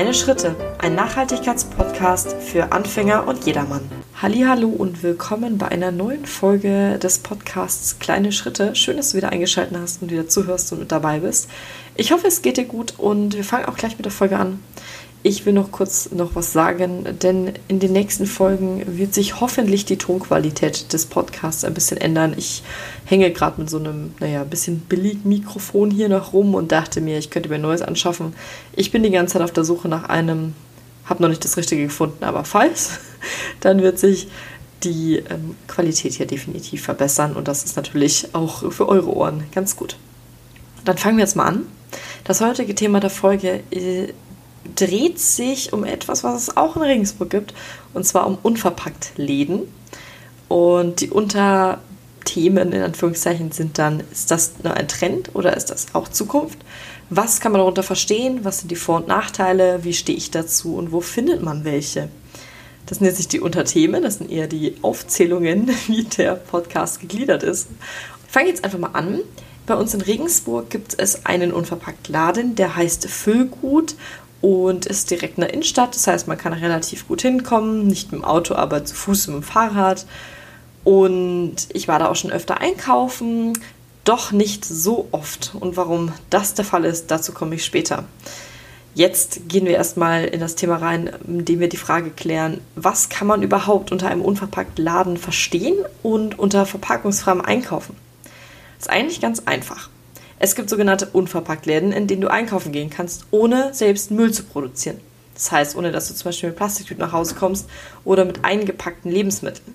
Kleine Schritte, ein Nachhaltigkeitspodcast für Anfänger und jedermann. Hallo und willkommen bei einer neuen Folge des Podcasts Kleine Schritte. Schön, dass du wieder eingeschaltet hast und wieder zuhörst und mit dabei bist. Ich hoffe, es geht dir gut und wir fangen auch gleich mit der Folge an. Ich will noch kurz noch was sagen, denn in den nächsten Folgen wird sich hoffentlich die Tonqualität des Podcasts ein bisschen ändern. Ich hänge gerade mit so einem, naja, bisschen billigen Mikrofon hier noch rum und dachte mir, ich könnte mir ein neues anschaffen. Ich bin die ganze Zeit auf der Suche nach einem, habe noch nicht das Richtige gefunden, aber falls, dann wird sich die ähm, Qualität hier definitiv verbessern und das ist natürlich auch für eure Ohren ganz gut. Dann fangen wir jetzt mal an. Das heutige Thema der Folge ist dreht sich um etwas, was es auch in Regensburg gibt, und zwar um unverpackt Läden. Und die Unterthemen in Anführungszeichen sind dann, ist das nur ein Trend oder ist das auch Zukunft? Was kann man darunter verstehen? Was sind die Vor- und Nachteile? Wie stehe ich dazu und wo findet man welche? Das nennt sich die Unterthemen, das sind eher die Aufzählungen, wie der Podcast gegliedert ist. Ich fange jetzt einfach mal an. Bei uns in Regensburg gibt es einen unverpackt Laden, der heißt Füllgut und ist direkt in der Innenstadt. Das heißt, man kann relativ gut hinkommen, nicht mit dem Auto, aber zu Fuß mit dem Fahrrad. Und ich war da auch schon öfter einkaufen, doch nicht so oft. Und warum das der Fall ist, dazu komme ich später. Jetzt gehen wir erstmal in das Thema rein, indem wir die Frage klären, was kann man überhaupt unter einem unverpackten Laden verstehen und unter verpackungsfreiem Einkaufen? Das ist eigentlich ganz einfach. Es gibt sogenannte Unverpacktläden, in denen du einkaufen gehen kannst, ohne selbst Müll zu produzieren. Das heißt, ohne dass du zum Beispiel mit Plastiktüten nach Hause kommst oder mit eingepackten Lebensmitteln.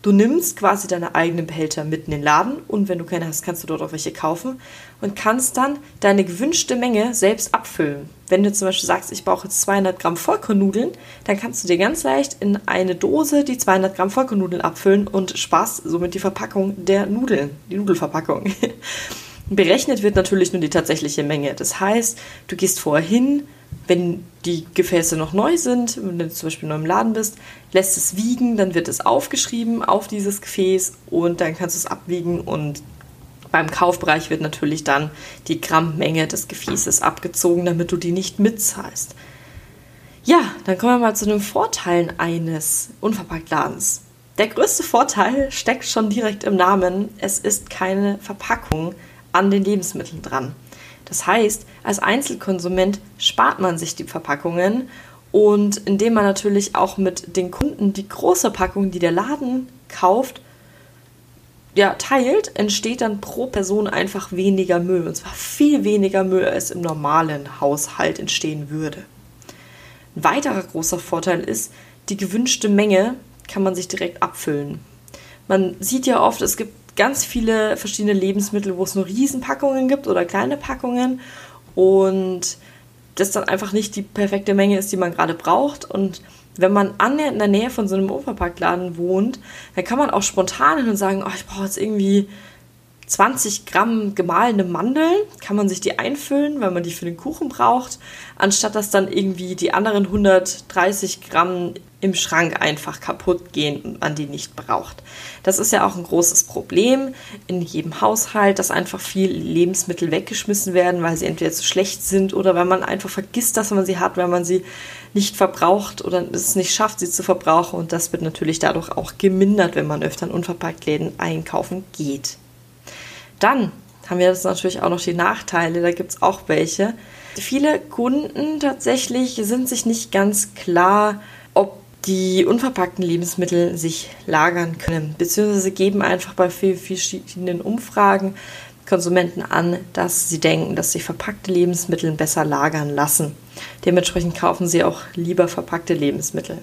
Du nimmst quasi deine eigenen Behälter mit in den Laden und wenn du keine hast, kannst du dort auch welche kaufen und kannst dann deine gewünschte Menge selbst abfüllen. Wenn du zum Beispiel sagst, ich brauche jetzt 200 Gramm Vollkornnudeln, dann kannst du dir ganz leicht in eine Dose die 200 Gramm Vollkornnudeln abfüllen und sparst somit die Verpackung der Nudeln, die Nudelverpackung. Berechnet wird natürlich nur die tatsächliche Menge. Das heißt, du gehst vorher hin, wenn die Gefäße noch neu sind, wenn du zum Beispiel neu im Laden bist, lässt es wiegen, dann wird es aufgeschrieben auf dieses Gefäß und dann kannst du es abwiegen und beim Kaufbereich wird natürlich dann die Grammmenge des Gefäßes abgezogen, damit du die nicht mitzahlst. Ja, dann kommen wir mal zu den Vorteilen eines Unverpacktladens. Der größte Vorteil steckt schon direkt im Namen. Es ist keine Verpackung, an den Lebensmitteln dran. Das heißt, als Einzelkonsument spart man sich die Verpackungen und indem man natürlich auch mit den Kunden die große Packung, die der Laden kauft, ja, teilt, entsteht dann pro Person einfach weniger Müll. Und zwar viel weniger Müll, als im normalen Haushalt entstehen würde. Ein weiterer großer Vorteil ist, die gewünschte Menge kann man sich direkt abfüllen. Man sieht ja oft, es gibt ganz viele verschiedene Lebensmittel, wo es nur Riesenpackungen gibt oder kleine Packungen und das dann einfach nicht die perfekte Menge ist, die man gerade braucht. Und wenn man annähernd in der Nähe von so einem Unverpacktladen wohnt, dann kann man auch spontan hin und sagen, oh, ich brauche jetzt irgendwie 20 Gramm gemahlene Mandeln, kann man sich die einfüllen, weil man die für den Kuchen braucht, anstatt dass dann irgendwie die anderen 130 Gramm im Schrank einfach kaputt gehen und man die nicht braucht. Das ist ja auch ein großes Problem in jedem Haushalt, dass einfach viel Lebensmittel weggeschmissen werden, weil sie entweder zu schlecht sind oder weil man einfach vergisst, dass man sie hat, weil man sie nicht verbraucht oder es nicht schafft, sie zu verbrauchen. Und das wird natürlich dadurch auch gemindert, wenn man öfter in Unverpacktläden einkaufen geht. Dann haben wir jetzt natürlich auch noch die Nachteile, da gibt es auch welche. Viele Kunden tatsächlich sind sich nicht ganz klar, ob die unverpackten Lebensmittel sich lagern können, beziehungsweise geben einfach bei vielen verschiedenen Umfragen Konsumenten an, dass sie denken, dass sich verpackte Lebensmittel besser lagern lassen. Dementsprechend kaufen sie auch lieber verpackte Lebensmittel.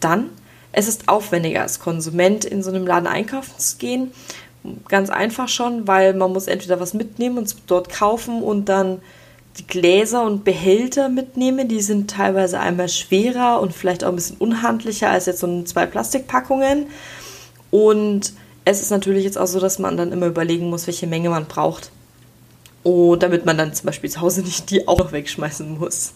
Dann, es ist aufwendiger als Konsument in so einem Laden einkaufen zu gehen Ganz einfach schon, weil man muss entweder was mitnehmen und dort kaufen und dann die Gläser und Behälter mitnehmen. Die sind teilweise einmal schwerer und vielleicht auch ein bisschen unhandlicher als jetzt so zwei Plastikpackungen. Und es ist natürlich jetzt auch so, dass man dann immer überlegen muss, welche Menge man braucht. Und damit man dann zum Beispiel zu Hause nicht die auch noch wegschmeißen muss.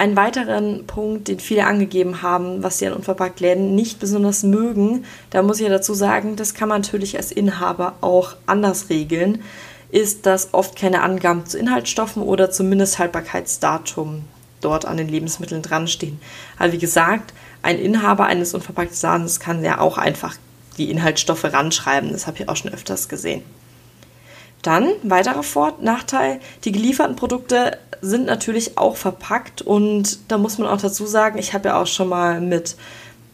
Ein weiteren Punkt, den viele angegeben haben, was sie an Unverpacktläden nicht besonders mögen, da muss ich ja dazu sagen, das kann man natürlich als Inhaber auch anders regeln, ist, dass oft keine Angaben zu Inhaltsstoffen oder zum Mindesthaltbarkeitsdatum dort an den Lebensmitteln dran stehen. Aber wie gesagt, ein Inhaber eines unverpackten Ladens kann ja auch einfach die Inhaltsstoffe ranschreiben. Das habe ich auch schon öfters gesehen. Dann, weiterer Vor Nachteil, die gelieferten Produkte sind natürlich auch verpackt und da muss man auch dazu sagen, ich habe ja auch schon mal mit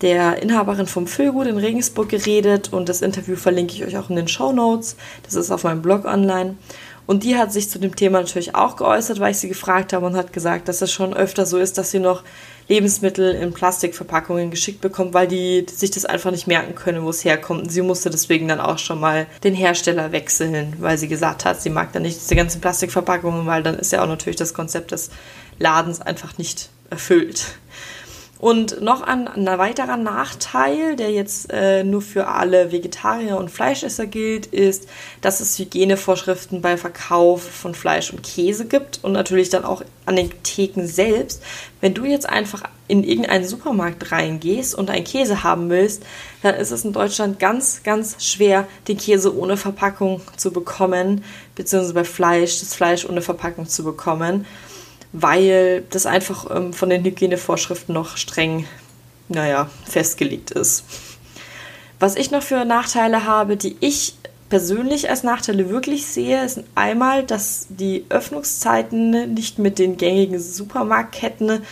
der Inhaberin vom Füllgut in Regensburg geredet und das Interview verlinke ich euch auch in den Show Notes. Das ist auf meinem Blog online. Und die hat sich zu dem Thema natürlich auch geäußert, weil ich sie gefragt habe und hat gesagt, dass es schon öfter so ist, dass sie noch Lebensmittel in Plastikverpackungen geschickt bekommt, weil die sich das einfach nicht merken können, wo es herkommt. Und sie musste deswegen dann auch schon mal den Hersteller wechseln, weil sie gesagt hat, sie mag dann nicht diese ganzen Plastikverpackungen, weil dann ist ja auch natürlich das Konzept des Ladens einfach nicht erfüllt. Und noch ein, ein weiterer Nachteil, der jetzt äh, nur für alle Vegetarier und Fleischesser gilt, ist, dass es Hygienevorschriften bei Verkauf von Fleisch und Käse gibt und natürlich dann auch an den Theken selbst. Wenn du jetzt einfach in irgendeinen Supermarkt reingehst und einen Käse haben willst, dann ist es in Deutschland ganz, ganz schwer, den Käse ohne Verpackung zu bekommen, beziehungsweise bei Fleisch das Fleisch ohne Verpackung zu bekommen weil das einfach ähm, von den Hygienevorschriften noch streng, naja, festgelegt ist. Was ich noch für Nachteile habe, die ich persönlich als Nachteile wirklich sehe, ist einmal, dass die Öffnungszeiten nicht mit den gängigen Supermarktketten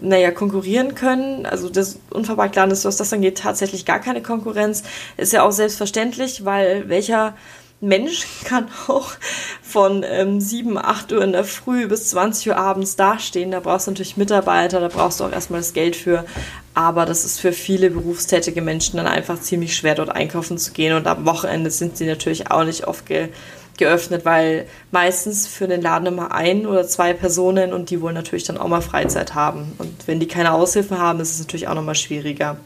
naja, konkurrieren können. Also das Unverpacktladen ist, was das angeht, tatsächlich gar keine Konkurrenz. Ist ja auch selbstverständlich, weil welcher Mensch kann auch von ähm, 7, 8 Uhr in der Früh bis 20 Uhr abends dastehen. Da brauchst du natürlich Mitarbeiter, da brauchst du auch erstmal das Geld für. Aber das ist für viele berufstätige Menschen dann einfach ziemlich schwer, dort einkaufen zu gehen. Und am Wochenende sind sie natürlich auch nicht oft ge geöffnet, weil meistens für den Laden immer ein oder zwei Personen und die wollen natürlich dann auch mal Freizeit haben. Und wenn die keine Aushilfen haben, ist es natürlich auch nochmal schwieriger.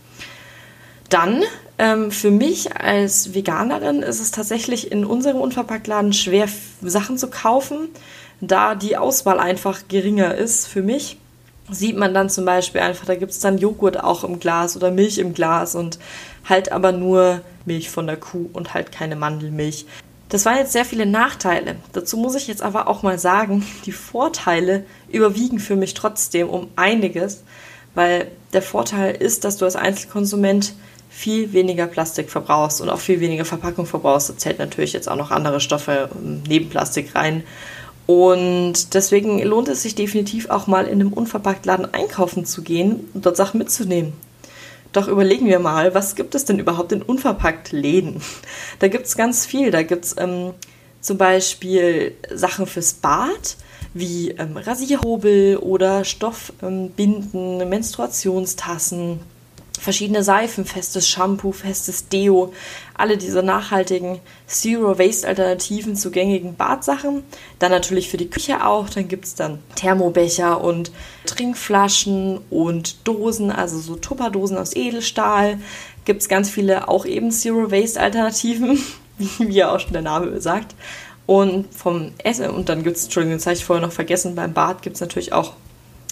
Dann ähm, für mich als Veganerin ist es tatsächlich in unserem Unverpacktladen schwer, Sachen zu kaufen, da die Auswahl einfach geringer ist für mich. Sieht man dann zum Beispiel einfach, da gibt es dann Joghurt auch im Glas oder Milch im Glas und halt aber nur Milch von der Kuh und halt keine Mandelmilch. Das waren jetzt sehr viele Nachteile. Dazu muss ich jetzt aber auch mal sagen, die Vorteile überwiegen für mich trotzdem um einiges, weil der Vorteil ist, dass du als Einzelkonsument viel weniger Plastik verbrauchst und auch viel weniger Verpackung verbrauchst. Da zählt natürlich jetzt auch noch andere Stoffe neben Plastik rein. Und deswegen lohnt es sich definitiv auch mal in einem Unverpacktladen einkaufen zu gehen und dort Sachen mitzunehmen. Doch überlegen wir mal, was gibt es denn überhaupt in Unverpacktläden? Da gibt es ganz viel. Da gibt es ähm, zum Beispiel Sachen fürs Bad, wie ähm, Rasierhobel oder Stoffbinden, ähm, Menstruationstassen, verschiedene Seifen, festes Shampoo, festes Deo, alle diese nachhaltigen Zero-Waste-Alternativen zu gängigen Badsachen. Dann natürlich für die Küche auch. Dann gibt es dann Thermobecher und Trinkflaschen und Dosen, also so Tupperdosen aus Edelstahl. Gibt es ganz viele auch eben Zero-Waste-Alternativen, wie ja auch schon der Name sagt. Und vom Essen, und dann gibt es, Entschuldigung, das habe ich vorher noch vergessen, beim Bad gibt es natürlich auch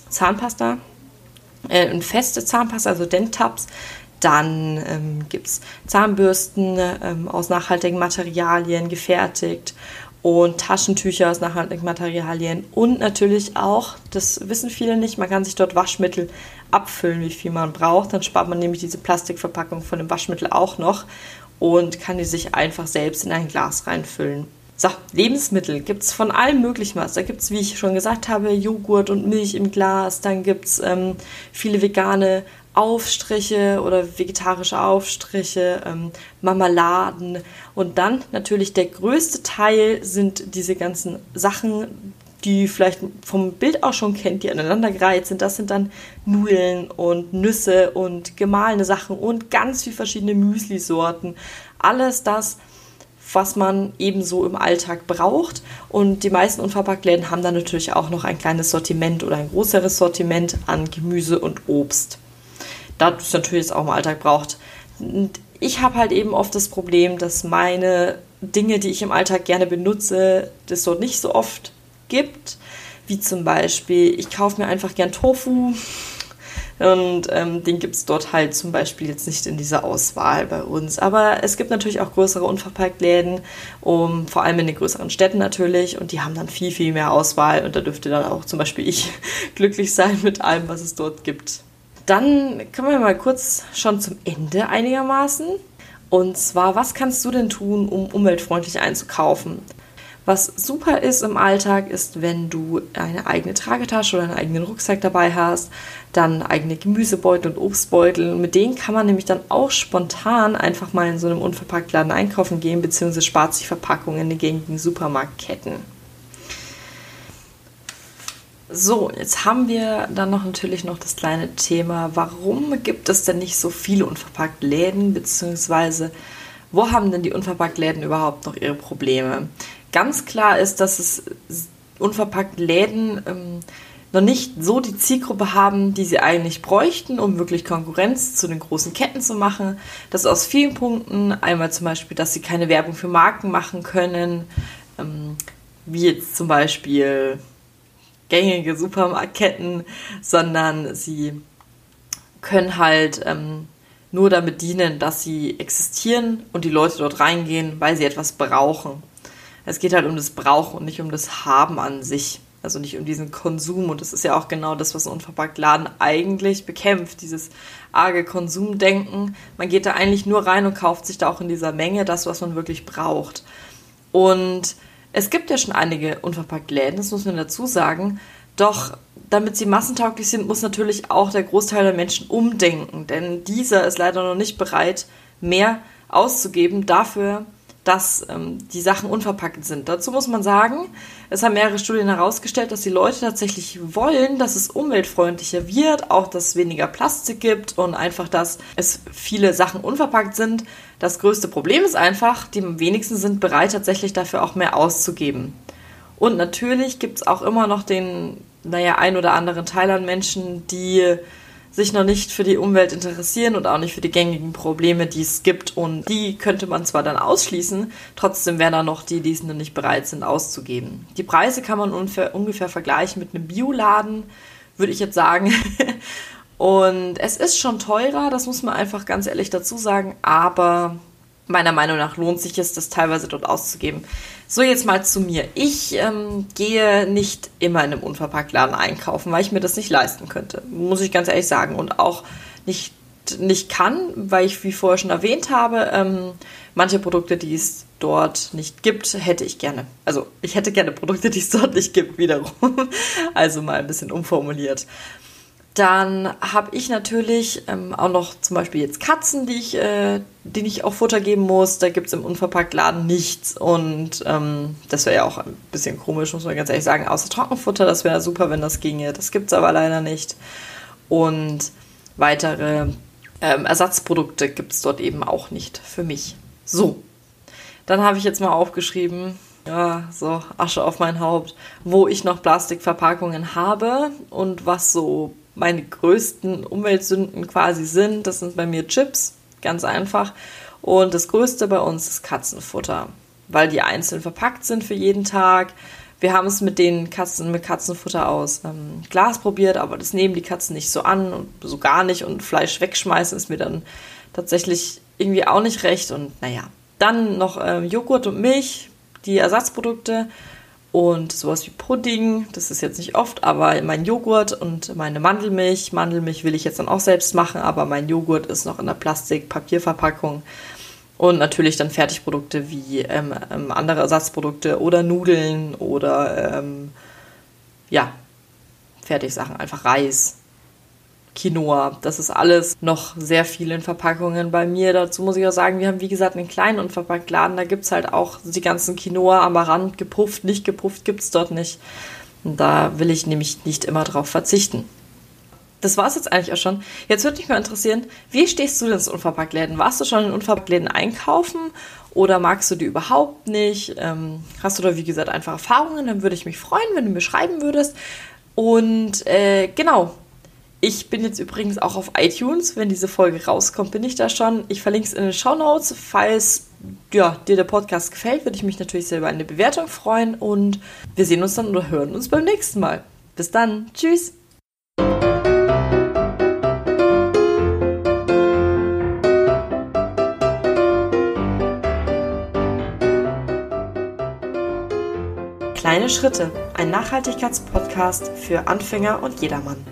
Zahnpasta, äh, eine feste Zahnpasta, also Dentabs. Dann ähm, gibt es Zahnbürsten ähm, aus nachhaltigen Materialien gefertigt und Taschentücher aus nachhaltigen Materialien und natürlich auch, das wissen viele nicht, man kann sich dort Waschmittel abfüllen, wie viel man braucht. Dann spart man nämlich diese Plastikverpackung von dem Waschmittel auch noch und kann die sich einfach selbst in ein Glas reinfüllen. So, Lebensmittel gibt es von allem möglichen was. Da gibt es, wie ich schon gesagt habe, Joghurt und Milch im Glas. Dann gibt es ähm, viele vegane Aufstriche oder vegetarische Aufstriche, ähm, Marmeladen. Und dann natürlich der größte Teil sind diese ganzen Sachen, die vielleicht vom Bild auch schon kennt, die aneinandergereiht sind. Das sind dann Nudeln und Nüsse und gemahlene Sachen und ganz viele verschiedene Müsli-Sorten. Alles das, was man ebenso im Alltag braucht. Und die meisten Unverpacktläden haben dann natürlich auch noch ein kleines Sortiment oder ein größeres Sortiment an Gemüse und Obst. Da es natürlich auch im Alltag braucht. Und ich habe halt eben oft das Problem, dass meine Dinge, die ich im Alltag gerne benutze, das dort nicht so oft gibt. Wie zum Beispiel, ich kaufe mir einfach gern Tofu Und ähm, den gibt es dort halt zum Beispiel jetzt nicht in dieser Auswahl bei uns. Aber es gibt natürlich auch größere Unverpacktläden, um, vor allem in den größeren Städten natürlich. Und die haben dann viel, viel mehr Auswahl. Und da dürfte dann auch zum Beispiel ich glücklich sein mit allem, was es dort gibt. Dann kommen wir mal kurz schon zum Ende einigermaßen. Und zwar, was kannst du denn tun, um umweltfreundlich einzukaufen? Was super ist im Alltag, ist, wenn du eine eigene Tragetasche oder einen eigenen Rucksack dabei hast, dann eigene Gemüsebeutel und Obstbeutel. Mit denen kann man nämlich dann auch spontan einfach mal in so einem Unverpacktladen einkaufen gehen, beziehungsweise spart sich Verpackungen in den gängigen Supermarktketten. So, jetzt haben wir dann noch natürlich noch das kleine Thema, warum gibt es denn nicht so viele Unverpacktläden, beziehungsweise wo haben denn die Unverpacktläden überhaupt noch ihre Probleme? Ganz klar ist, dass es Unverpacktläden ähm, noch nicht so die Zielgruppe haben, die sie eigentlich bräuchten, um wirklich Konkurrenz zu den großen Ketten zu machen. Das aus vielen Punkten. Einmal zum Beispiel, dass sie keine Werbung für Marken machen können, ähm, wie jetzt zum Beispiel gängige Supermarktketten, sondern sie können halt ähm, nur damit dienen, dass sie existieren und die Leute dort reingehen, weil sie etwas brauchen. Es geht halt um das Brauchen und nicht um das Haben an sich. Also nicht um diesen Konsum. Und das ist ja auch genau das, was ein Unverpacktladen eigentlich bekämpft. Dieses arge Konsumdenken. Man geht da eigentlich nur rein und kauft sich da auch in dieser Menge das, was man wirklich braucht. Und es gibt ja schon einige Unverpacktläden, das muss man dazu sagen. Doch damit sie massentauglich sind, muss natürlich auch der Großteil der Menschen umdenken. Denn dieser ist leider noch nicht bereit, mehr auszugeben dafür, dass ähm, die Sachen unverpackt sind. Dazu muss man sagen, es haben mehrere Studien herausgestellt, dass die Leute tatsächlich wollen, dass es umweltfreundlicher wird, auch dass es weniger Plastik gibt und einfach, dass es viele Sachen unverpackt sind. Das größte Problem ist einfach, die wenigsten sind bereit, tatsächlich dafür auch mehr auszugeben. Und natürlich gibt es auch immer noch den, naja, ein oder anderen Teil an Menschen, die sich noch nicht für die Umwelt interessieren und auch nicht für die gängigen Probleme, die es gibt. Und die könnte man zwar dann ausschließen, trotzdem wären da noch die, die es noch nicht bereit sind auszugeben. Die Preise kann man ungefähr, ungefähr vergleichen mit einem Bioladen, würde ich jetzt sagen. und es ist schon teurer, das muss man einfach ganz ehrlich dazu sagen, aber meiner Meinung nach lohnt sich es, das teilweise dort auszugeben. So, jetzt mal zu mir. Ich ähm, gehe nicht immer in einem Unverpacktladen einkaufen, weil ich mir das nicht leisten könnte. Muss ich ganz ehrlich sagen. Und auch nicht, nicht kann, weil ich, wie vorher schon erwähnt habe, ähm, manche Produkte, die es dort nicht gibt, hätte ich gerne. Also ich hätte gerne Produkte, die es dort nicht gibt, wiederum. Also mal ein bisschen umformuliert. Dann habe ich natürlich ähm, auch noch zum Beispiel jetzt Katzen, die ich, äh, denen ich auch Futter geben muss. Da gibt es im Unverpacktladen nichts. Und ähm, das wäre ja auch ein bisschen komisch, muss man ganz ehrlich sagen. Außer Trockenfutter, das wäre super, wenn das ginge. Das gibt es aber leider nicht. Und weitere ähm, Ersatzprodukte gibt es dort eben auch nicht für mich. So, dann habe ich jetzt mal aufgeschrieben, ja, so Asche auf mein Haupt, wo ich noch Plastikverpackungen habe und was so meine größten Umweltsünden quasi sind. Das sind bei mir Chips, ganz einfach. Und das größte bei uns ist Katzenfutter, weil die einzeln verpackt sind für jeden Tag. Wir haben es mit den Katzen, mit Katzenfutter aus ähm, Glas probiert, aber das nehmen die Katzen nicht so an und so gar nicht. Und Fleisch wegschmeißen ist mir dann tatsächlich irgendwie auch nicht recht. Und naja, dann noch ähm, Joghurt und Milch, die Ersatzprodukte und sowas wie Pudding, das ist jetzt nicht oft, aber mein Joghurt und meine Mandelmilch. Mandelmilch will ich jetzt dann auch selbst machen, aber mein Joghurt ist noch in der Plastik-Papierverpackung. Und natürlich dann Fertigprodukte wie ähm, ähm, andere Ersatzprodukte oder Nudeln oder ähm, ja, Fertigsachen, einfach Reis, Quinoa. Das ist alles noch sehr viel in Verpackungen bei mir. Dazu muss ich auch sagen, wir haben wie gesagt einen kleinen Unverpacktladen. Da gibt es halt auch die ganzen Quinoa am Rand, gepufft, nicht gepufft, gibt es dort nicht. Und da will ich nämlich nicht immer drauf verzichten. Das war es jetzt eigentlich auch schon. Jetzt würde mich mal interessieren, wie stehst du denn zu Unverpacktläden? Warst du schon in Unverpacktläden einkaufen oder magst du die überhaupt nicht? Ähm, hast du da, wie gesagt, einfach Erfahrungen? Dann würde ich mich freuen, wenn du mir schreiben würdest. Und äh, genau, ich bin jetzt übrigens auch auf iTunes. Wenn diese Folge rauskommt, bin ich da schon. Ich verlinke es in den Show Notes. Falls ja, dir der Podcast gefällt, würde ich mich natürlich sehr über eine Bewertung freuen. Und wir sehen uns dann oder hören uns beim nächsten Mal. Bis dann. Tschüss. Kleine Schritte, ein Nachhaltigkeitspodcast für Anfänger und jedermann.